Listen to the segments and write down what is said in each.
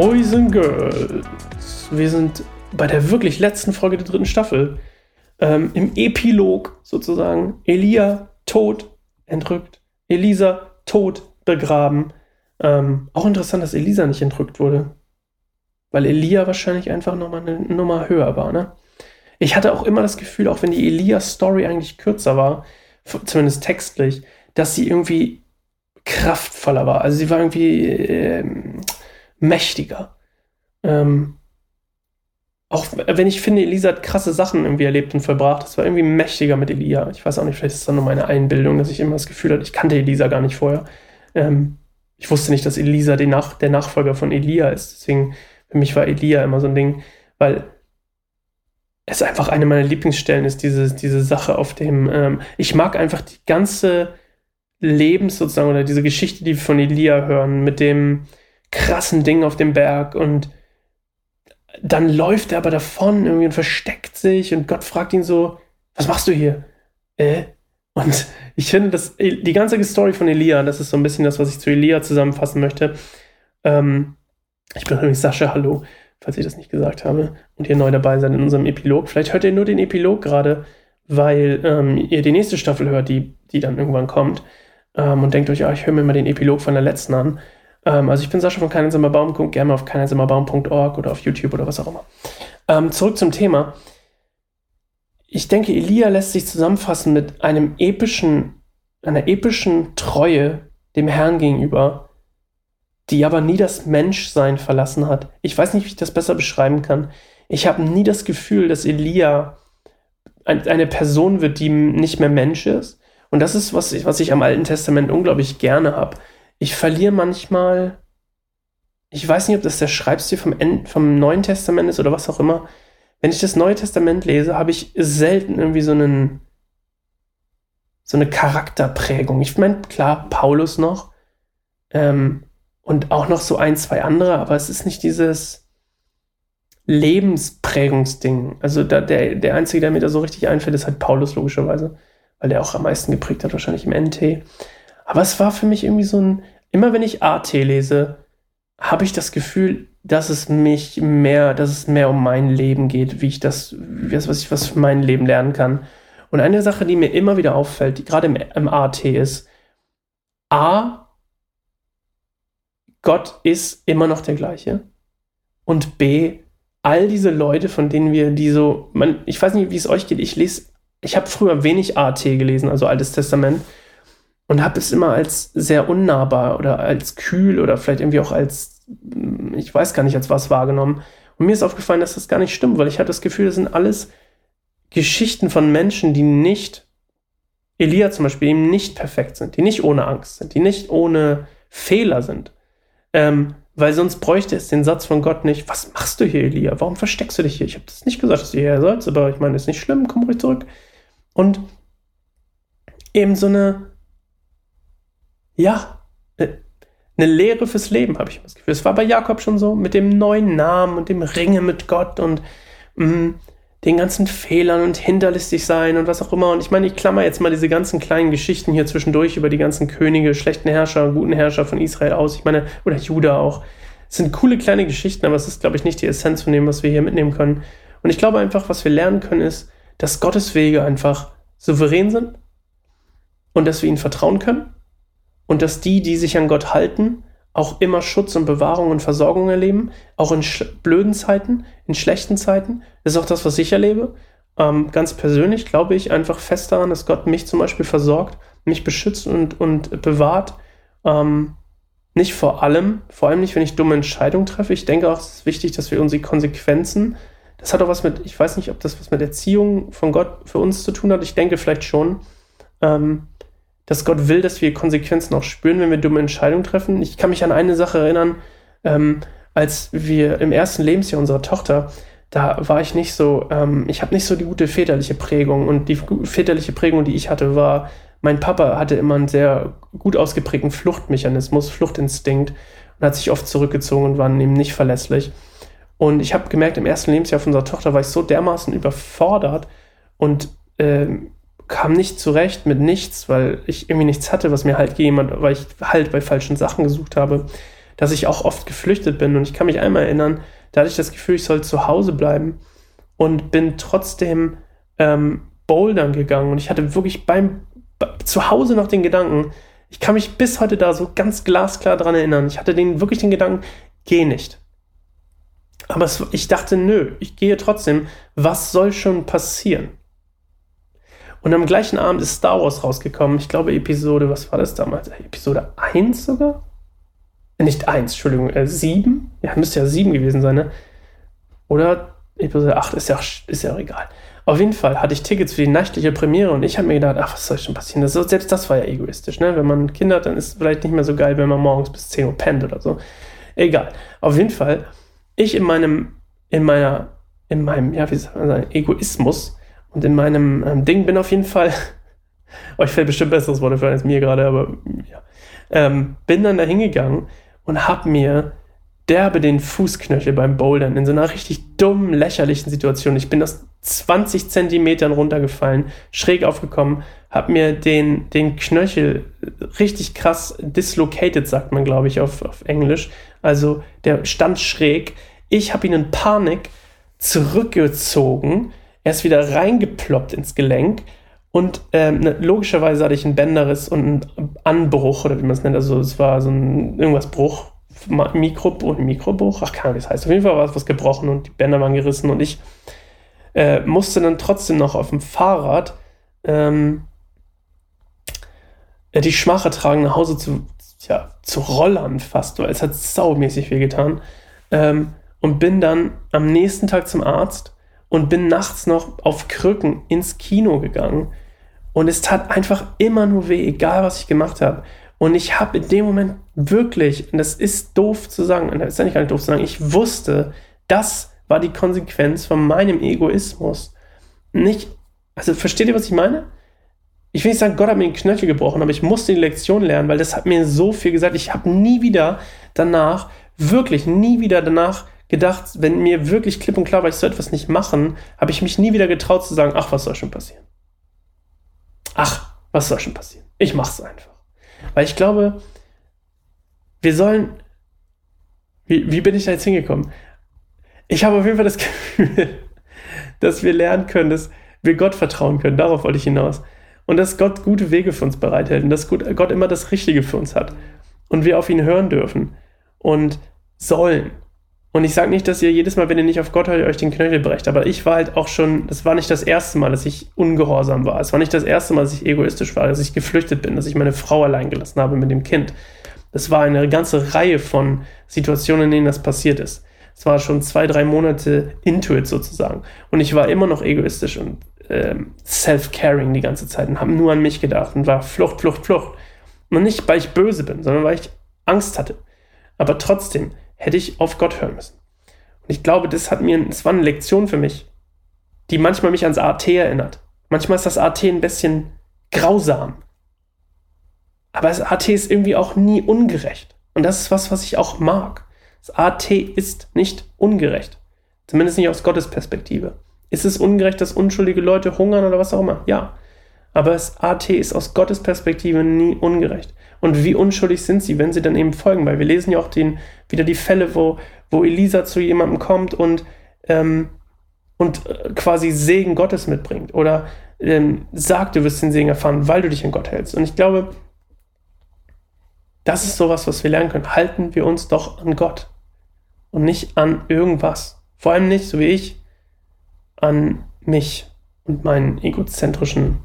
Boys and Girls. Wir sind bei der wirklich letzten Folge der dritten Staffel. Ähm, Im Epilog sozusagen. Elia tot, entrückt. Elisa tot, begraben. Ähm, auch interessant, dass Elisa nicht entrückt wurde. Weil Elia wahrscheinlich einfach nochmal eine Nummer höher war, ne? Ich hatte auch immer das Gefühl, auch wenn die Elia-Story eigentlich kürzer war, zumindest textlich, dass sie irgendwie kraftvoller war. Also sie war irgendwie ähm, mächtiger. Ähm, auch wenn ich finde, Elisa hat krasse Sachen irgendwie erlebt und vollbracht. Das war irgendwie mächtiger mit Elia. Ich weiß auch nicht, vielleicht ist das nur meine Einbildung, dass ich immer das Gefühl hatte, ich kannte Elisa gar nicht vorher. Ähm, ich wusste nicht, dass Elisa Nach der Nachfolger von Elia ist. Deswegen, für mich war Elia immer so ein Ding, weil es einfach eine meiner Lieblingsstellen ist, diese, diese Sache auf dem, ähm, ich mag einfach die ganze Lebens sozusagen oder diese Geschichte, die wir von Elia hören, mit dem krassen Ding auf dem Berg und dann läuft er aber davon irgendwie und versteckt sich und Gott fragt ihn so, was machst du hier? Äh? Und ich finde, dass die ganze Story von Elia, das ist so ein bisschen das, was ich zu Elia zusammenfassen möchte. Ähm, ich bin übrigens Sascha, hallo, falls ich das nicht gesagt habe und ihr neu dabei seid in unserem Epilog. Vielleicht hört ihr nur den Epilog gerade, weil ähm, ihr die nächste Staffel hört, die, die dann irgendwann kommt. Ähm, und denkt euch, ah, ich höre mir mal den Epilog von der letzten an. Ähm, also ich bin Sascha von Keineinsamer Baum, guckt gerne mal auf keineinsamerbaum.org oder auf YouTube oder was auch immer. Ähm, zurück zum Thema. Ich denke, Elia lässt sich zusammenfassen mit einem epischen, einer epischen Treue dem Herrn gegenüber, die aber nie das Menschsein verlassen hat. Ich weiß nicht, wie ich das besser beschreiben kann. Ich habe nie das Gefühl, dass Elia eine Person wird, die nicht mehr Mensch ist. Und das ist, was ich, was ich am Alten Testament unglaublich gerne habe ich verliere manchmal, ich weiß nicht, ob das der Schreibstil vom, End, vom Neuen Testament ist oder was auch immer. Wenn ich das Neue Testament lese, habe ich selten irgendwie so einen, so eine Charakterprägung. Ich meine, klar, Paulus noch ähm, und auch noch so ein, zwei andere, aber es ist nicht dieses Lebensprägungsding. Also da, der, der Einzige, der mir da so richtig einfällt, ist halt Paulus logischerweise, weil der auch am meisten geprägt hat, wahrscheinlich im NT. Aber es war für mich irgendwie so ein, immer wenn ich AT lese, habe ich das Gefühl, dass es mich mehr, dass es mehr um mein Leben geht, wie ich das, was ich was für mein Leben lernen kann. Und eine Sache, die mir immer wieder auffällt, die gerade im, im AT ist, A, Gott ist immer noch der gleiche. Und B, all diese Leute, von denen wir die so, man, ich weiß nicht, wie es euch geht, ich lese, ich habe früher wenig AT gelesen, also Altes Testament und habe es immer als sehr unnahbar oder als kühl oder vielleicht irgendwie auch als, hm, ich weiß gar nicht, als was wahrgenommen. Und mir ist aufgefallen, dass das gar nicht stimmt, weil ich hatte das Gefühl, das sind alles Geschichten von Menschen, die nicht, Elia zum Beispiel, eben nicht perfekt sind, die nicht ohne Angst sind, die nicht ohne Fehler sind. Ähm, weil sonst bräuchte es den Satz von Gott nicht, was machst du hier, Elia? Warum versteckst du dich hier? Ich habe das nicht gesagt, dass du hierher sollst, aber ich meine, ist nicht schlimm, komm ruhig zurück. Und eben so eine, ja, eine Lehre fürs Leben, habe ich das Gefühl. Es war bei Jakob schon so, mit dem neuen Namen und dem Ringe mit Gott und mh, mm, den ganzen Fehlern und hinterlistig sein und was auch immer. Und ich meine, ich klammer jetzt mal diese ganzen kleinen Geschichten hier zwischendurch über die ganzen Könige, schlechten Herrscher, guten Herrscher von Israel aus. Ich meine, oder Juda auch. Es sind coole kleine Geschichten, aber es ist, glaube ich, nicht die Essenz von dem, was wir hier mitnehmen können. Und ich glaube einfach, was wir lernen können, ist, dass Gottes Wege einfach souverän sind und dass wir ihnen vertrauen können und dass die, die sich an Gott halten, auch immer Schutz und Bewahrung und Versorgung erleben, auch in blöden Zeiten, in schlechten Zeiten. Das ist auch das, was ich erlebe. Ähm, ganz persönlich glaube ich einfach fest daran, dass Gott mich zum Beispiel versorgt, mich beschützt und, und bewahrt. Ähm, nicht vor allem, vor allem nicht, wenn ich dumme Entscheidungen treffe. Ich denke auch, es ist wichtig, dass wir unsere Konsequenzen, das hat auch was mit, ich weiß nicht, ob das was mit Erziehung von Gott für uns zu tun hat. Ich denke vielleicht schon. Ähm, dass Gott will, dass wir Konsequenzen auch spüren, wenn wir dumme Entscheidungen treffen. Ich kann mich an eine Sache erinnern, ähm, als wir im ersten Lebensjahr unserer Tochter, da war ich nicht so, ähm, ich habe nicht so die gute väterliche Prägung und die väterliche Prägung, die ich hatte, war, mein Papa hatte immer einen sehr gut ausgeprägten Fluchtmechanismus, Fluchtinstinkt und hat sich oft zurückgezogen und war eben nicht verlässlich. Und ich habe gemerkt, im ersten Lebensjahr von unserer Tochter war ich so dermaßen überfordert und ähm, kam nicht zurecht mit nichts, weil ich irgendwie nichts hatte, was mir halt jemand, weil ich halt bei falschen Sachen gesucht habe, dass ich auch oft geflüchtet bin. Und ich kann mich einmal erinnern, da hatte ich das Gefühl, ich soll zu Hause bleiben und bin trotzdem ähm, bouldern gegangen. Und ich hatte wirklich beim zu Hause noch den Gedanken, ich kann mich bis heute da so ganz glasklar dran erinnern. Ich hatte den wirklich den Gedanken, geh nicht. Aber es, ich dachte, nö, ich gehe trotzdem. Was soll schon passieren? Und am gleichen Abend ist Star Wars rausgekommen. Ich glaube, Episode, was war das damals? Episode 1 sogar? Äh, nicht 1, Entschuldigung, äh, 7? Ja, müsste ja 7 gewesen sein, ne? Oder Episode 8, ist ja, ist ja auch egal. Auf jeden Fall hatte ich Tickets für die nächtliche Premiere und ich habe mir gedacht, ach, was soll schon passieren? Das, selbst das war ja egoistisch, ne? Wenn man Kinder hat, dann ist es vielleicht nicht mehr so geil, wenn man morgens bis 10 Uhr pennt oder so. Egal. Auf jeden Fall, ich in meinem, in meiner, in meinem, ja, wie soll man sagen, Egoismus und in meinem ähm, Ding bin auf jeden Fall, euch fällt bestimmt besseres Wort für als mir gerade, aber ja, ähm, bin dann da hingegangen und habe mir derbe den Fußknöchel beim Bouldern in so einer richtig dummen, lächerlichen Situation. Ich bin aus 20 Zentimetern runtergefallen, schräg aufgekommen, habe mir den, den Knöchel richtig krass dislocated, sagt man, glaube ich, auf, auf Englisch. Also der stand schräg. Ich habe ihn in Panik zurückgezogen. Er ist wieder reingeploppt ins Gelenk. Und ähm, ne, logischerweise hatte ich einen Bänderriss und einen Anbruch, oder wie man es nennt. Also es war so ein irgendwas Bruch Mikro Mikrobruch, ach keine Ahnung, wie das heißt. Auf jeden Fall war es was gebrochen und die Bänder waren gerissen und ich äh, musste dann trotzdem noch auf dem Fahrrad ähm, äh, die Schmache tragen, nach Hause zu, ja, zu rollern fast, weil es hat saumäßig wehgetan. Ähm, und bin dann am nächsten Tag zum Arzt und bin nachts noch auf Krücken ins Kino gegangen. Und es tat einfach immer nur weh, egal was ich gemacht habe. Und ich habe in dem Moment wirklich, und das ist doof zu sagen, und das ist eigentlich gar nicht doof zu sagen, ich wusste, das war die Konsequenz von meinem Egoismus. Nicht, also versteht ihr, was ich meine? Ich will nicht sagen, Gott hat mir den Knöchel gebrochen, aber ich musste die Lektion lernen, weil das hat mir so viel gesagt. Ich habe nie wieder danach, wirklich nie wieder danach gedacht, wenn mir wirklich klipp und klar war, ich soll etwas nicht machen, habe ich mich nie wieder getraut zu sagen, ach, was soll schon passieren? Ach, was soll schon passieren? Ich mach's einfach. Weil ich glaube, wir sollen. Wie, wie bin ich da jetzt hingekommen? Ich habe auf jeden Fall das Gefühl, dass wir lernen können, dass wir Gott vertrauen können. Darauf wollte ich hinaus. Und dass Gott gute Wege für uns bereithält und dass Gott immer das Richtige für uns hat. Und wir auf ihn hören dürfen und sollen. Und ich sage nicht, dass ihr jedes Mal, wenn ihr nicht auf Gott hört, euch den Knöchel brecht. Aber ich war halt auch schon, das war nicht das erste Mal, dass ich ungehorsam war. Es war nicht das erste Mal, dass ich egoistisch war, dass ich geflüchtet bin, dass ich meine Frau allein gelassen habe mit dem Kind. Das war eine ganze Reihe von Situationen, in denen das passiert ist. Es war schon zwei, drei Monate into it sozusagen. Und ich war immer noch egoistisch und ähm, self-caring die ganze Zeit und habe nur an mich gedacht und war Flucht, Flucht, Flucht. Und nicht, weil ich böse bin, sondern weil ich Angst hatte. Aber trotzdem hätte ich auf Gott hören müssen. Und ich glaube, das hat mir, es war eine Lektion für mich, die manchmal mich ans AT erinnert. Manchmal ist das AT ein bisschen grausam. Aber das AT ist irgendwie auch nie ungerecht. Und das ist was, was ich auch mag. Das AT ist nicht ungerecht. Zumindest nicht aus Gottes Perspektive. Ist es ungerecht, dass unschuldige Leute hungern oder was auch immer? Ja. Aber das AT ist aus Gottes Perspektive nie ungerecht. Und wie unschuldig sind sie, wenn sie dann eben folgen? Weil wir lesen ja auch den, wieder die Fälle, wo, wo Elisa zu jemandem kommt und, ähm, und äh, quasi Segen Gottes mitbringt. Oder ähm, sagt, du wirst den Segen erfahren, weil du dich an Gott hältst. Und ich glaube, das ist sowas, was wir lernen können. Halten wir uns doch an Gott und nicht an irgendwas. Vor allem nicht, so wie ich, an mich und meinen egozentrischen,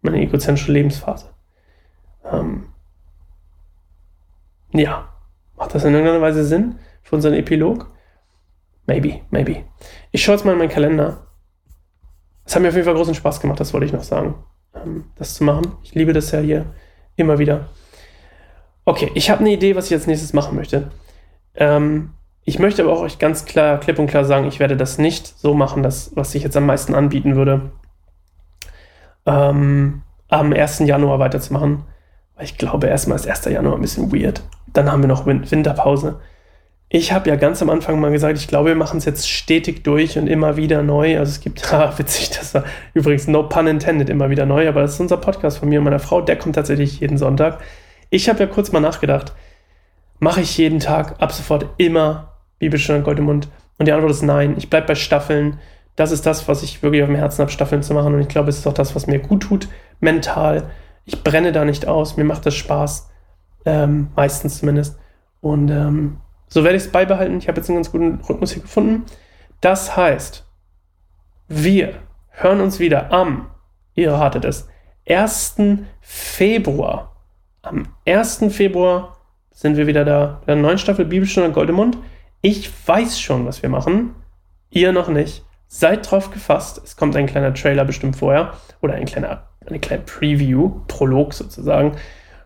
meine egozentrische Lebensphase. Ähm, ja. Macht das in irgendeiner Weise Sinn für unseren Epilog? Maybe, maybe. Ich schaue jetzt mal in meinen Kalender. Es hat mir auf jeden Fall großen Spaß gemacht, das wollte ich noch sagen, ähm, das zu machen. Ich liebe das ja hier immer wieder. Okay, ich habe eine Idee, was ich als nächstes machen möchte. Ähm, ich möchte aber auch euch ganz klar, klipp und klar sagen, ich werde das nicht so machen, dass, was ich jetzt am meisten anbieten würde, ähm, am 1. Januar weiterzumachen. Ich glaube, erstmal ist 1. Januar ein bisschen weird. Dann haben wir noch Winterpause. Ich habe ja ganz am Anfang mal gesagt, ich glaube, wir machen es jetzt stetig durch und immer wieder neu. Also es gibt, ah, witzig, das war übrigens no pun intended, immer wieder neu, aber das ist unser Podcast von mir und meiner Frau, der kommt tatsächlich jeden Sonntag. Ich habe ja kurz mal nachgedacht, mache ich jeden Tag ab sofort immer Bibelstunde Gold im Mund? Und die Antwort ist nein. Ich bleibe bei Staffeln. Das ist das, was ich wirklich auf dem Herzen habe, Staffeln zu machen. Und ich glaube, es ist auch das, was mir gut tut, mental. Ich brenne da nicht aus. Mir macht das Spaß. Ähm, meistens zumindest. Und ähm, so werde ich es beibehalten. Ich habe jetzt einen ganz guten Rhythmus hier gefunden. Das heißt, wir hören uns wieder am, ihr ratet es, 1. Februar. Am 1. Februar sind wir wieder da bei der neuen Staffel Bibelstunde Goldemund. Ich weiß schon, was wir machen. Ihr noch nicht. Seid drauf gefasst. Es kommt ein kleiner Trailer bestimmt vorher. Oder ein kleiner, eine kleine Preview, Prolog sozusagen.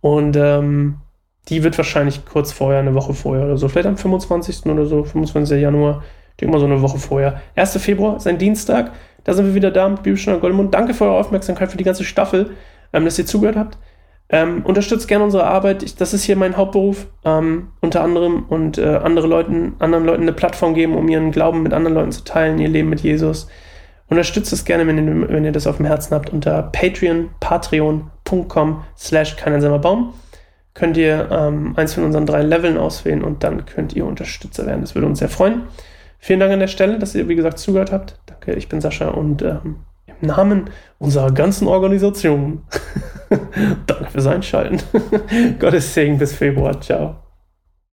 Und ähm, die wird wahrscheinlich kurz vorher, eine Woche vorher oder so, vielleicht am 25. oder so, 25. Januar, ich denke mal so eine Woche vorher. 1. Februar ist ein Dienstag, da sind wir wieder da mit Bibelstunde Goldmund. Danke für eure Aufmerksamkeit, für die ganze Staffel, ähm, dass ihr zugehört habt. Ähm, unterstützt gerne unsere Arbeit. Ich, das ist hier mein Hauptberuf, ähm, unter anderem, und äh, andere Leuten, anderen Leuten eine Plattform geben, um ihren Glauben mit anderen Leuten zu teilen, ihr Leben mit Jesus. Unterstützt es gerne, wenn ihr, wenn ihr das auf dem Herzen habt, unter Patreon, patreon.com slash Baum könnt ihr ähm, eins von unseren drei Leveln auswählen und dann könnt ihr Unterstützer werden. Das würde uns sehr freuen. Vielen Dank an der Stelle, dass ihr, wie gesagt, zugehört habt. Danke, ich bin Sascha und ähm, im Namen unserer ganzen Organisation danke fürs Einschalten. Gottes Segen bis Februar. Ciao.